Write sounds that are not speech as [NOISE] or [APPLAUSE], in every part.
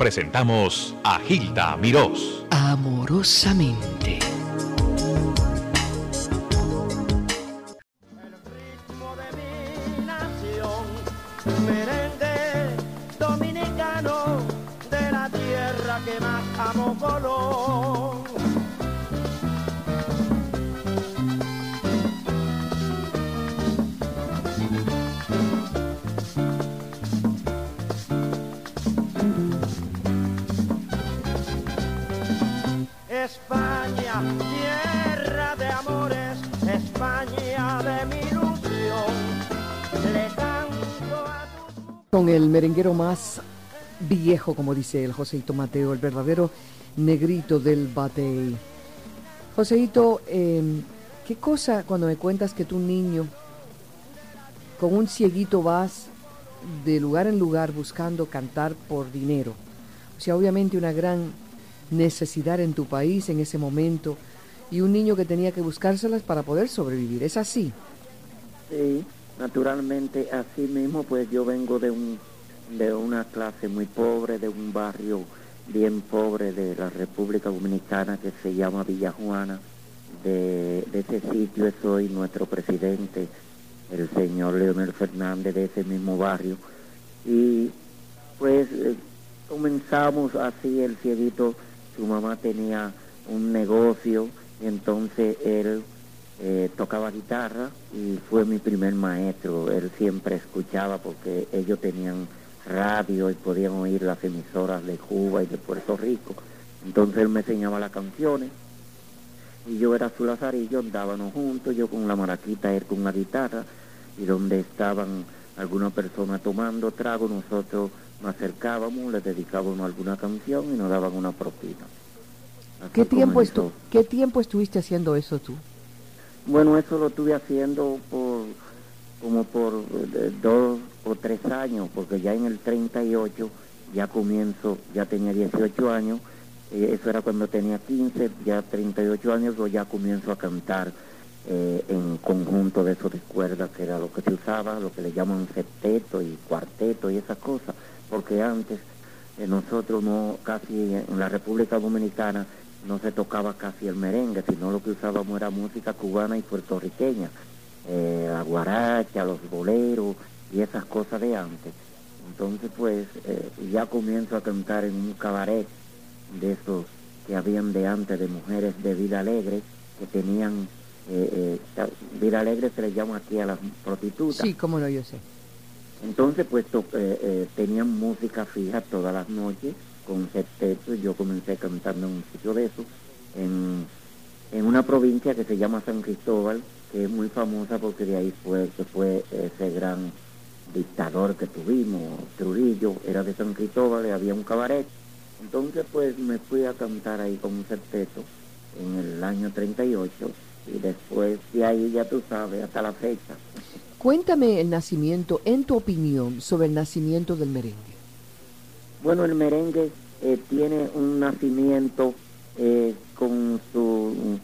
presentamos a Gilda Mirós. Amorosamente. El ritmo de mi nación, merengue dominicano de la tierra que más amo Colón. Tierra de amores, España de mi Con el merenguero más viejo, como dice el Joseito Mateo, el verdadero negrito del batey. Joseito, eh, ¿qué cosa cuando me cuentas que tu niño con un cieguito vas de lugar en lugar buscando cantar por dinero? O sea, obviamente una gran necesidad en tu país en ese momento y un niño que tenía que buscárselas para poder sobrevivir. ¿Es así? Sí, naturalmente así mismo pues yo vengo de un de una clase muy pobre, de un barrio bien pobre de la República Dominicana que se llama Villa Juana. De, ese sitio soy nuestro presidente, el señor Leonel Fernández de ese mismo barrio. Y pues eh, comenzamos así el cieguito, su mamá tenía un negocio entonces él eh, tocaba guitarra y fue mi primer maestro. Él siempre escuchaba porque ellos tenían radio y podían oír las emisoras de Cuba y de Puerto Rico. Entonces él me enseñaba las canciones y yo era su lazarillo, andábamos juntos, yo con la maraquita, él con la guitarra y donde estaban algunas personas tomando trago, nosotros nos acercábamos, les dedicábamos alguna canción y nos daban una propina. Así ¿Qué tiempo, estu- ¿Qué tiempo estuviste haciendo eso tú? Bueno, eso lo estuve haciendo por como por eh, dos o tres años, porque ya en el 38 ya comienzo, ya tenía 18 años, eh, eso era cuando tenía 15, ya 38 años, pues ya comienzo a cantar eh, en conjunto de esos de cuerdas, que era lo que se usaba, lo que le llaman septeto y cuarteto y esas cosas, porque antes eh, nosotros no, casi en la República Dominicana no se tocaba casi el merengue, sino lo que usábamos era música cubana y puertorriqueña, eh, la guaracha, los boleros y esas cosas de antes. Entonces pues eh, ya comienzo a cantar en un cabaret de esos que habían de antes de mujeres de vida alegre, que tenían, vida alegre se le llama aquí a las prostitutas. Sí, cómo no, yo sé. Entonces, pues to- eh, eh, tenían música fija todas las noches con septeto. y Yo comencé cantando en un sitio de eso, en, en una provincia que se llama San Cristóbal, que es muy famosa porque de ahí fue que fue ese gran dictador que tuvimos, Trujillo, era de San Cristóbal, y había un cabaret. Entonces, pues me fui a cantar ahí con un septeto en el año 38 y después de ahí ya tú sabes, hasta la fecha. Cuéntame el nacimiento, en tu opinión, sobre el nacimiento del merengue. Bueno, el merengue eh, tiene un nacimiento eh, con, su,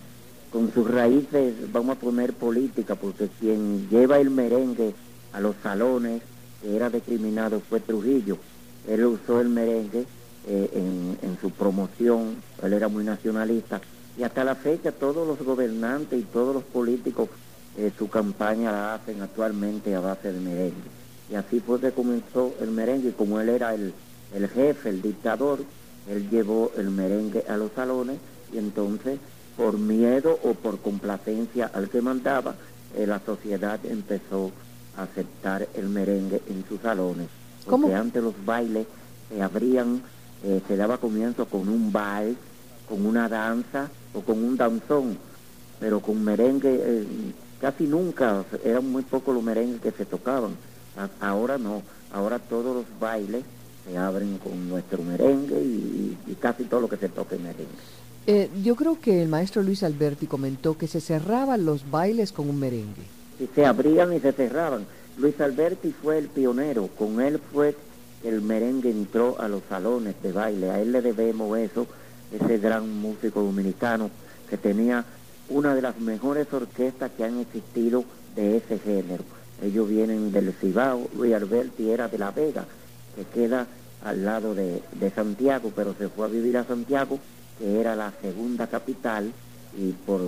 con sus raíces, vamos a poner política, porque quien lleva el merengue a los salones, que era discriminado, fue Trujillo. Él usó el merengue eh, en, en su promoción, él era muy nacionalista, y hasta la fecha todos los gobernantes y todos los políticos eh, su campaña la hacen actualmente a base de merengue. Y así fue que comenzó el merengue, y como él era el, el jefe, el dictador, él llevó el merengue a los salones y entonces por miedo o por complacencia al que mandaba, eh, la sociedad empezó a aceptar el merengue en sus salones. Porque antes los bailes se abrían, eh, se daba comienzo con un baile, con una danza o con un danzón, pero con merengue eh, casi nunca, eran muy pocos los merengues que se tocaban. A- ahora no, ahora todos los bailes se abren con nuestro merengue y, y casi todo lo que se toque merengue. Eh, yo creo que el maestro Luis Alberti comentó que se cerraban los bailes con un merengue. y se abrían y se cerraban. Luis Alberti fue el pionero, con él fue que el merengue entró a los salones de baile, a él le debemos eso, ese gran músico dominicano que tenía una de las mejores orquestas que han existido de ese género. Ellos vienen del Cibao, Luis Alberti era de La Vega, que queda al lado de, de Santiago, pero se fue a vivir a Santiago, que era la segunda capital, y por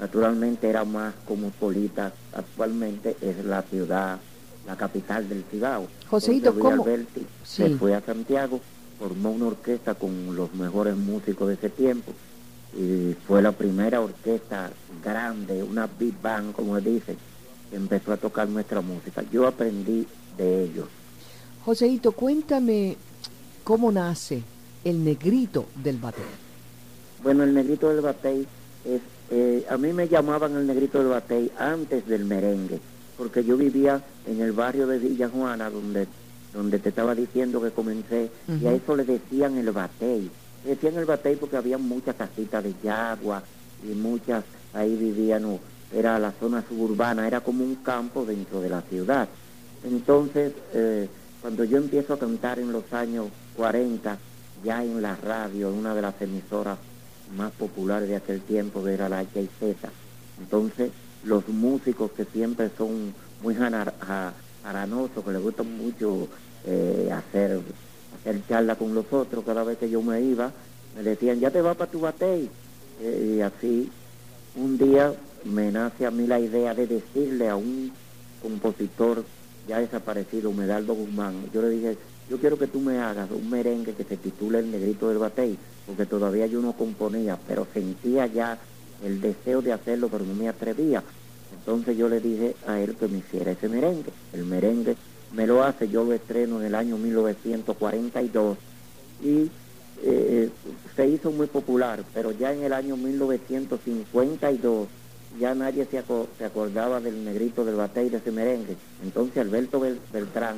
naturalmente era más cosmopolita actualmente, es la ciudad, la capital del Cibao. Luis ¿cómo? Alberti Sí. se fue a Santiago, formó una orquesta con los mejores músicos de ese tiempo, y fue la primera orquesta grande, una big band, como dicen, que empezó a tocar nuestra música. Yo aprendí de ellos. Joseito, cuéntame cómo nace el negrito del batey. Bueno, el negrito del batey es, eh, a mí me llamaban el negrito del batey antes del merengue, porque yo vivía en el barrio de Villa Juana, donde, donde te estaba diciendo que comencé, y a eso le decían el batey. Decían el batey porque había muchas casitas de yagua y muchas, ahí vivían, era la zona suburbana, era como un campo dentro de la ciudad. Entonces, eh, cuando yo empiezo a cantar en los años 40, ya en la radio, en una de las emisoras más populares de aquel tiempo, que era la HIZ, entonces los músicos que siempre son muy jaranosos, que les gusta mucho eh, hacer, hacer charla con los otros, cada vez que yo me iba, me decían, ya te vas para tu batey. Eh, y así, un día me nace a mí la idea de decirle a un compositor ya desaparecido, Medaldo Guzmán, yo le dije, yo quiero que tú me hagas un merengue que se titule El Negrito del Batey, porque todavía yo no componía, pero sentía ya el deseo de hacerlo, pero no me atrevía. Entonces yo le dije a él que me hiciera ese merengue. El merengue me lo hace, yo lo estreno en el año 1942 y eh, se hizo muy popular, pero ya en el año 1952 ya nadie se, aco- se acordaba del negrito del batey de ese merengue. Entonces Alberto Bel- Beltrán,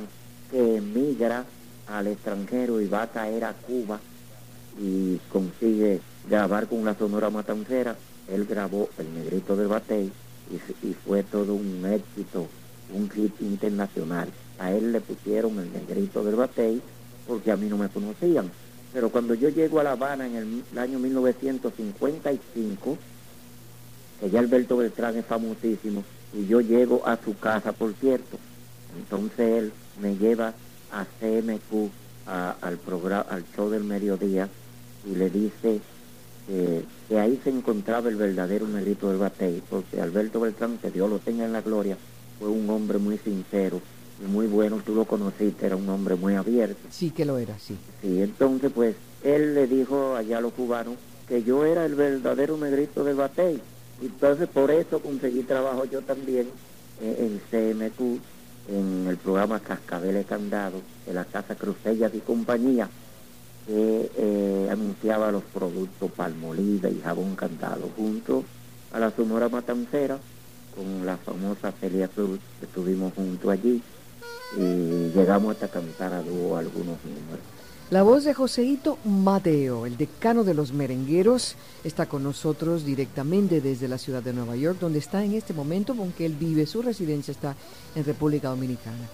que emigra al extranjero y va a caer a Cuba y consigue grabar con la Sonora Matancera, él grabó El Negrito del Batey y, y fue todo un éxito, un hit internacional. A él le pusieron El Negrito del Batey porque a mí no me conocían. Pero cuando yo llego a La Habana en el, año 1955, que ya Alberto Beltrán es famosísimo, y yo llego a su casa, por cierto. Entonces él me lleva a CMQ, al, programa, al show del mediodía, y le dice que, que ahí se encontraba el verdadero negrito del batey, porque Alberto Beltrán, que Dios lo tenga en la gloria, fue un hombre muy sincero muy bueno, tú lo conociste, era un hombre muy abierto. Sí que lo era, sí. Sí, entonces pues él le dijo allá a los cubanos que yo era el verdadero negrito del batey. Entonces por eso conseguí trabajo yo también eh, en CMQ, en el programa Cascabeles Candado, de la Casa Crucellas y compañía, que eh, anunciaba los productos Palmolive y Jabón Candado, junto a la Sonora Matancera, con la famosa Celia Cruz, que estuvimos junto allí, y llegamos hasta cantar a dúo algunos números. La voz de Joseito Mateo, el decano de los merengueros, está con nosotros directamente desde la ciudad de Nueva York, donde está en este momento, aunque él vive, su residencia está en República Dominicana.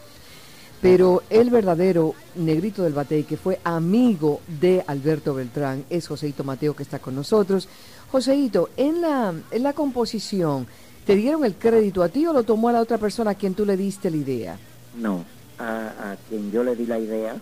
Pero el verdadero negrito del batey, que fue amigo de Alberto Beltrán, es Joseito Mateo, que está con nosotros. Joseito, en la, en la composición, ¿te dieron el crédito a ti o lo tomó a la otra persona a quien tú le diste la idea? No, a, a quien yo le di la idea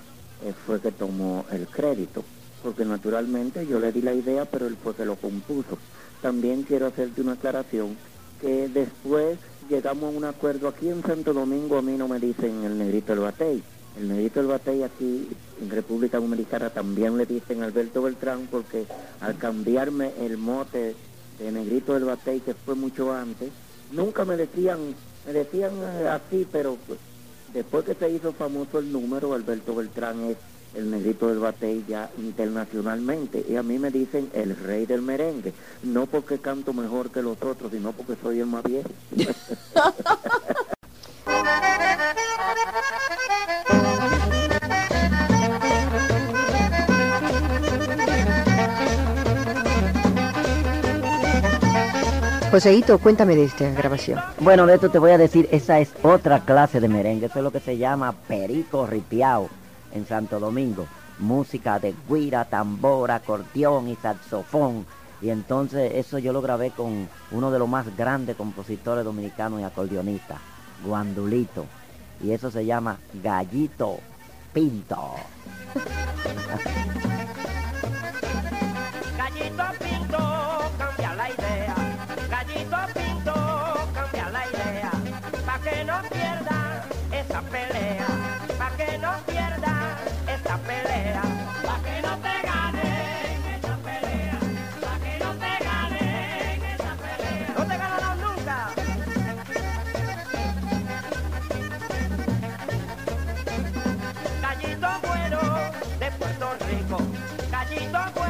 eh, fue que tomó el crédito, porque naturalmente yo le di la idea, pero él fue que lo compuso. También quiero hacerte una aclaración, que después llegamos a un acuerdo aquí en Santo Domingo, a mí no me dicen el negrito del batey. El negrito del batey aquí en República Dominicana también le dicen Alberto Beltrán, porque al cambiarme el mote de negrito del batey, que fue mucho antes, nunca me decían, me decían eh, así, pero Después que se hizo famoso el número, Alberto Beltrán es el negrito del batey ya internacionalmente. Y a mí me dicen el rey del merengue. No porque canto mejor que los otros, sino porque soy el más viejo. [LAUGHS] Joseito, cuéntame de esta grabación. Bueno, de esto te voy a decir, esa es otra clase de merengue. Eso es lo que se llama perico ripiao en Santo Domingo. Música de guira, tambora, acordeón y saxofón. Y entonces eso yo lo grabé con uno de los más grandes compositores dominicanos y acordeonistas, Guandulito. Y eso se llama Gallito. Pinto. [LAUGHS] Gallito Pinto, esa pelea. Pa' que no pierda esa pelea. Pa' que no te ganen esa pelea. Pa' que no te ganen esa pelea. No te ganarán nunca. Gallito bueno de Puerto Rico, gallito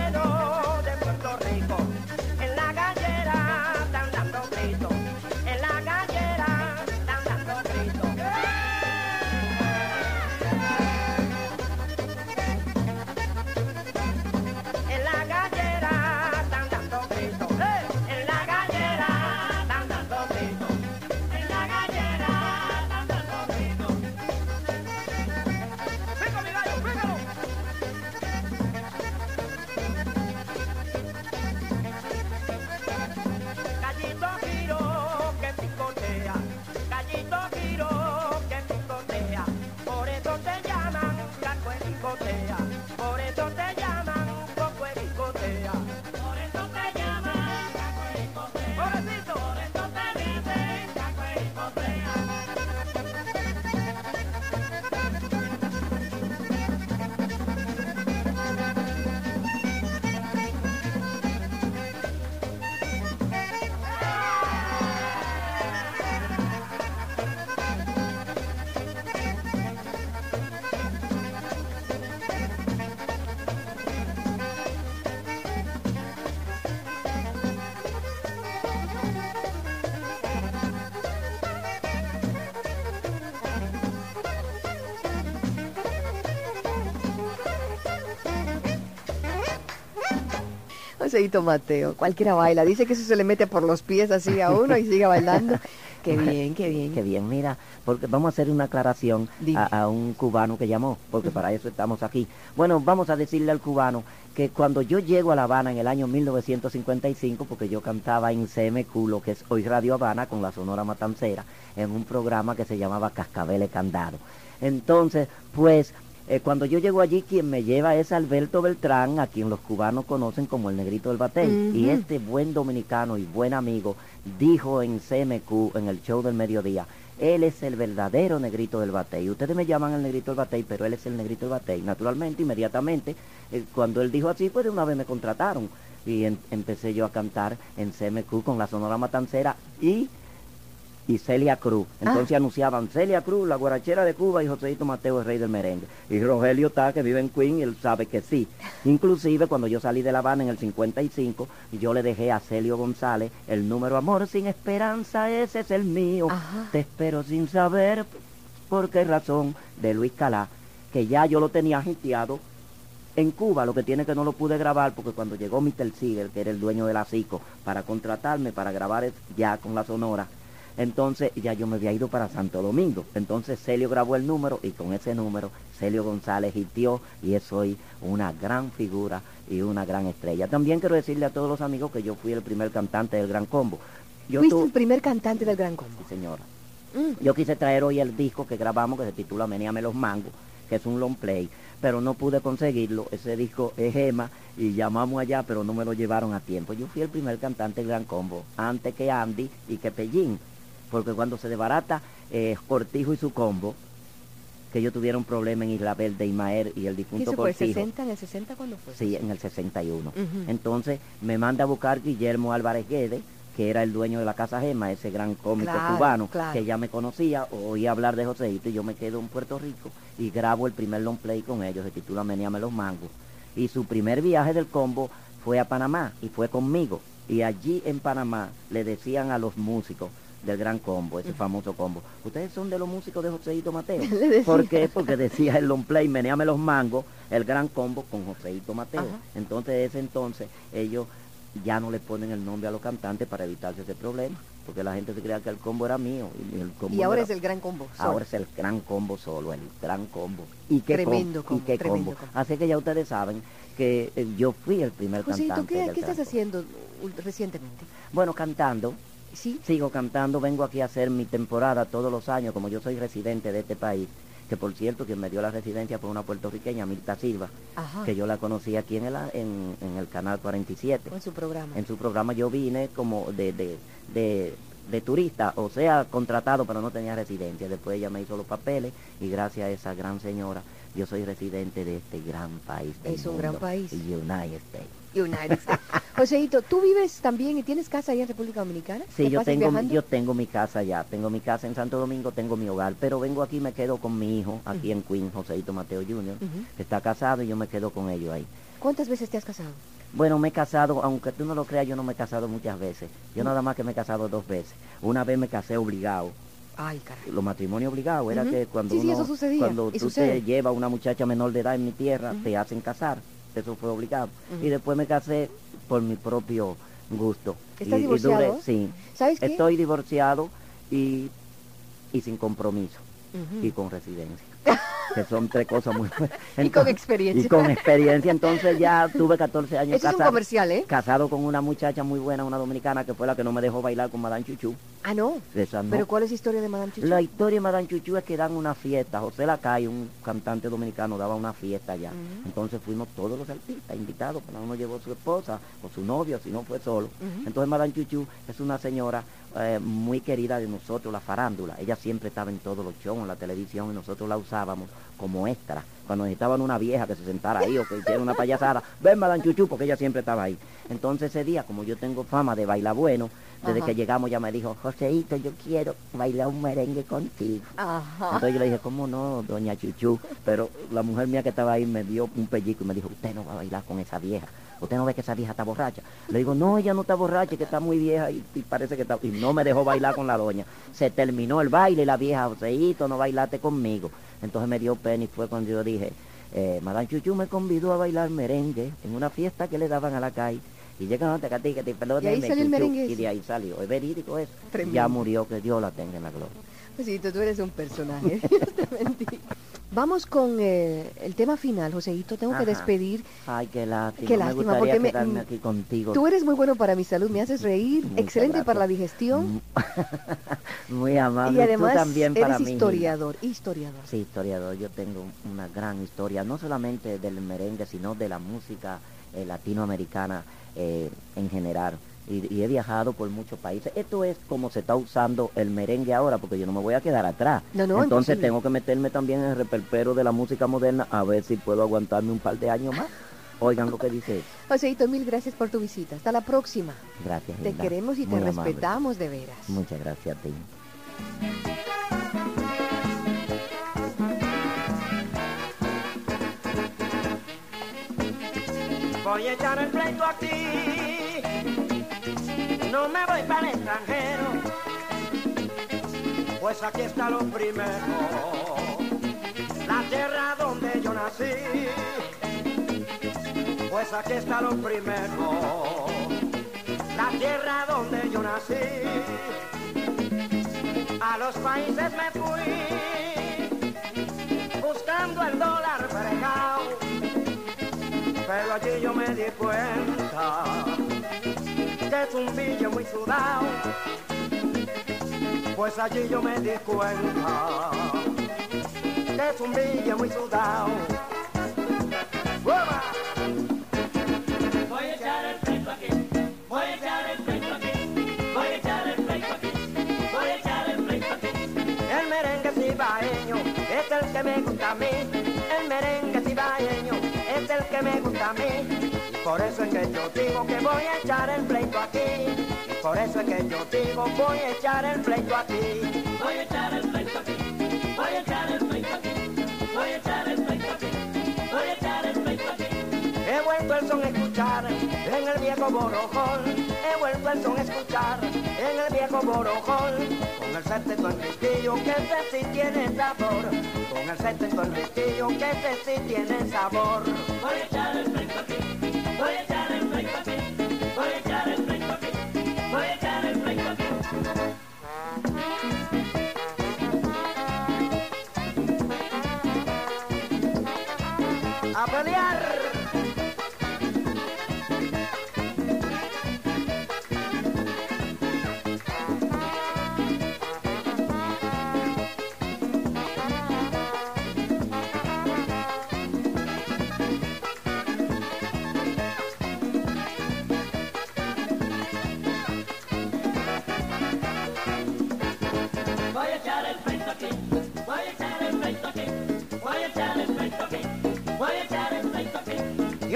Mateo, cualquiera baila. Dice que eso se le mete por los pies así a uno y sigue bailando. Qué bien, qué bien. Qué bien, mira, porque vamos a hacer una aclaración a un cubano que llamó, porque para eso estamos aquí. Bueno, vamos a decirle al cubano que cuando yo llego a La Habana en el año 1955, porque yo cantaba en CMQ, lo que es hoy Radio Habana, con la Sonora Matancera, en un programa que se llamaba Cascabeles Candado. Entonces, pues, eh, cuando yo llego allí, quien me lleva es Alberto Beltrán, a quien los cubanos conocen como el negrito del batey. Y este buen dominicano y buen amigo dijo en CMQ, en el show del mediodía, él es el verdadero negrito del batey. Ustedes me llaman el negrito del batey, pero él es el negrito del batey. Naturalmente, inmediatamente, eh, cuando él dijo así, pues de una vez me contrataron. Y em- empecé yo a cantar en CMQ con la Sonora Matancera y y Celia Cruz. Entonces anunciaban Celia Cruz, la guarachera de Cuba y Joséito Mateo, el rey del merengue. Y Rogelio está, que vive en Queen, y él sabe que sí. Inclusive cuando yo salí de La Habana en el 55, yo le dejé a Celio González el número Amor sin esperanza, ese es el mío. Ajá. Te espero sin saber por qué razón, de Luis Calá, que ya yo lo tenía agiteado en Cuba, lo que tiene que no lo pude grabar porque cuando llegó Mr. Siegel, que era el dueño de la CICO, para contratarme para grabar ya con la Sonora, entonces ya yo me había ido para Santo Domingo. Entonces Celio grabó el número y con ese número Celio González hitió y es hoy una gran figura y una gran estrella. También quiero decirle a todos los amigos que yo fui el primer cantante del Gran Combo. Yo Fuiste tu- el primer cantante del Gran Combo. Sí, señora. Mm. Yo quise traer hoy el disco que grabamos que se titula Meníame los mangos, que es un long play, pero no pude conseguirlo. Ese disco es Gema y llamamos allá, pero no me lo llevaron a tiempo. Yo fui el primer cantante del Gran Combo, antes que Andy y que Pellín, porque cuando se desbarata eh, Cortijo y su combo, que ellos tuvieron problemas en Isla Verde, Imaer y el ¿Qué difunto se fue? Cortijo. ¿60? ¿En el 60 cuándo fue? Sí, en el 61. Ujú. Entonces me manda a buscar Guillermo Álvarez Guedes, que era el dueño de la Casa Gema, ese gran cómico Claro, cubano, claro. que ya me conocía, oía hablar de Joséito y yo me quedo en Puerto Rico y grabo el primer long play con ellos, se titula Meníame los mangos. Y su primer viaje del combo fue a Panamá y fue conmigo. Y allí en Panamá le decían a los músicos del gran combo, ese famoso combo, ustedes son de los músicos de Joséito Mateo. [LAUGHS] ¿Por qué? Porque decía el long play, meneame los mangos, el gran combo con Joséito Mateo. Ajá. Entonces, de ese entonces, ellos ya no le ponen el nombre a los cantantes para evitarse ese problema, porque la gente se creía que el combo era mío. Y, el combo Y ahora era- es el Gran Combo. Ahora es el gran combo solo, el gran combo. ¿Y qué com- Tremendo y combo, qué tremendo combo? combo. Así que ya ustedes saben que eh, yo fui el primer Joséito, cantante. ¿qué, del qué estás haciendo recientemente? Bueno, cantando. ¿Sí? Sigo cantando, vengo aquí a hacer mi temporada todos los años, como yo soy residente de este país. que por cierto quien me dio la residencia fue una puertorriqueña, Mirta Silva, Ajá. que yo la conocí aquí en el, en, en el canal 47. En su programa. En su programa yo vine como de, de, de, de turista, o sea, contratado, pero no tenía residencia. Después ella me hizo los papeles y gracias a esa gran señora yo soy residente de este gran país. del Es un gran país. United States. United States. Joseito, ¿tú vives también y tienes casa ahí en República Dominicana? Sí, ¿Te yo tengo, viajando? yo tengo mi casa ya, tengo mi casa en Santo Domingo, tengo mi hogar, pero vengo aquí y me quedo con mi hijo, aquí en Queen, Joseito Mateo Jr., que está casado y yo me quedo con ellos ahí. ¿Cuántas veces te has casado? Bueno, me he casado, aunque tú no lo creas, yo no me he casado muchas veces. Yo nada más que me he casado dos veces. Una vez me casé obligado. Ay, caray. Los matrimonios obligados era que cuando Sí, sí, uno, eso cuando tú sucede. te llevas a una muchacha menor de edad en mi tierra, te hacen casar. Eso fue obligado. Y después me casé por mi propio gusto. ¿Estás Y- y divorciado? duré- sí. ¿Sabes qué? Estoy divorciado y, y sin compromiso y con residencia. [LAUGHS] que son tres cosas muy buenas. [LAUGHS] Y con experiencia. Y con experiencia. Entonces ya tuve 14 años Eso es un casado, comercial, ¿eh? casado con una muchacha muy buena, una dominicana, que fue la que no me dejó bailar con Madame Chuchu. Ah, no. Esa no. ¿Pero cuál es la historia de Madame Chuchu? La historia de Madame Chuchu es que dan una fiesta. José Lacay, un cantante dominicano, daba una fiesta allá. Entonces fuimos todos los artistas invitados, cada uno llevó su esposa o su novio, si no fue solo. Entonces Madame Chuchu es una señora eh, muy querida de nosotros, la farándula. Ella siempre estaba en todos los shows, en la televisión, y nosotros la usábamos como extra. Cuando necesitaban una vieja que se sentara ahí o que hiciera una payasada, ven Madame Chuchu, porque ella siempre estaba ahí. Entonces ese día, como yo tengo fama de bailar bueno, desde Ajá. que llegamos ya me dijo, Joseito, yo quiero bailar un merengue contigo. Ajá. Entonces yo le dije, ¿cómo no, doña Chuchu? Pero la mujer mía que estaba ahí me dio un pellico y me dijo, usted no va a bailar con esa vieja. Usted no ve que esa vieja está borracha. Le digo, no, ella no está borracha, que está muy vieja y, y parece que está... Y no me dejó bailar con la doña. Se terminó el baile y la vieja, Joseito, no bailaste conmigo. Entonces me dio pena y fue cuando yo dije, eh, Madame Chuchu me convidó a bailar merengue en una fiesta que le daban a la calle. Y llegaron a ti, que te Y merengue Y ese. de ahí salió. Es verídico eso. Tremendo. Ya murió, que Dios la tenga en la gloria. Joseito, tú eres un personaje. Dios te bendiga. Vamos con eh, el tema final, Joseito. Tengo que despedir. Ay, qué lástima. Qué lástima, porque me- mm, aquí contigo. Tú eres muy bueno para mi salud, me haces [LAUGHS] reír, Muchas excelente para la digestión [LAUGHS] Muy amable. y además tú también para eres mí. historiador, historiador. Sí, historiador. Yo tengo una gran historia, no solamente del merengue, sino de la música eh, latinoamericana eh, en general. Y, y he viajado por muchos países. Esto es como se está usando el merengue ahora, porque yo no me voy a quedar atrás. No, no, Entonces imposible. tengo que meterme también en el reperpero de la música moderna, a ver si puedo aguantarme un par de años más. Oigan lo que dice. esto. Joseito, mil gracias por tu visita. Hasta la próxima. Gracias. Te queremos y te amable. respetamos de veras. Muchas gracias a ti. Voy a echar el pleito aquí, no me voy para el extranjero, pues aquí está lo primero, la tierra donde yo nací, pues aquí está lo primero, la tierra donde yo nací, a los países me fui, buscando el dólar fregado pero allí yo me di cuenta que es un billo muy sudado. Pues allí yo me di cuenta que es un billo muy sudado. ¡Uepa! Voy a echar el pleito aquí, voy a echar el pleito aquí, voy a echar el pleito aquí, voy a echar el pleito aquí. El merengue cibaeño es el que me gusta a mí, el merengue cibaeño es el que me gusta a mí. Por eso es que yo digo que voy a echar el pleito aquí. Por eso es que yo digo voy a echar el pleito aquí. Voy a echar el pleito aquí, voy a echar el pleito aquí, voy a echar el pleito aquí, voy a echar el pleito aquí. He vuelto el son a escuchar en el viejo borojón. He vuelto el son a escuchar en el viejo borojón. Con el sexteto en ristillo que ese sí tiene sabor. Con el sexteto en ristillo que ese sí tiene sabor.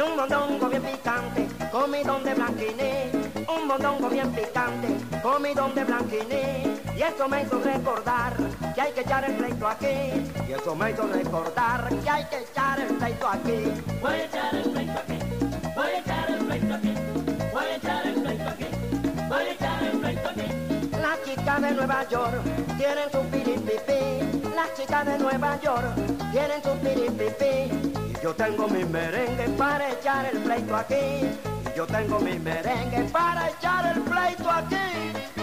Un mondongo bien picante, comidón de blanquiné, un mondongo bien picante, comidón de blanquiné, y eso me hizo recordar que hay que echar el pleito aquí, y eso me hizo recordar que hay que echar el pleito aquí. Voy a echar el pleito aquí, voy a echar el pleito aquí, voy a echar el pleito aquí, voy a echar el pleito aquí. Las chicas de Nueva York tienen su piripipi, las chicas de Nueva York tienen su piripipi, yo tengo mi merengue para echar el pleito aquí, yo tengo mi merengue para echar el pleito aquí.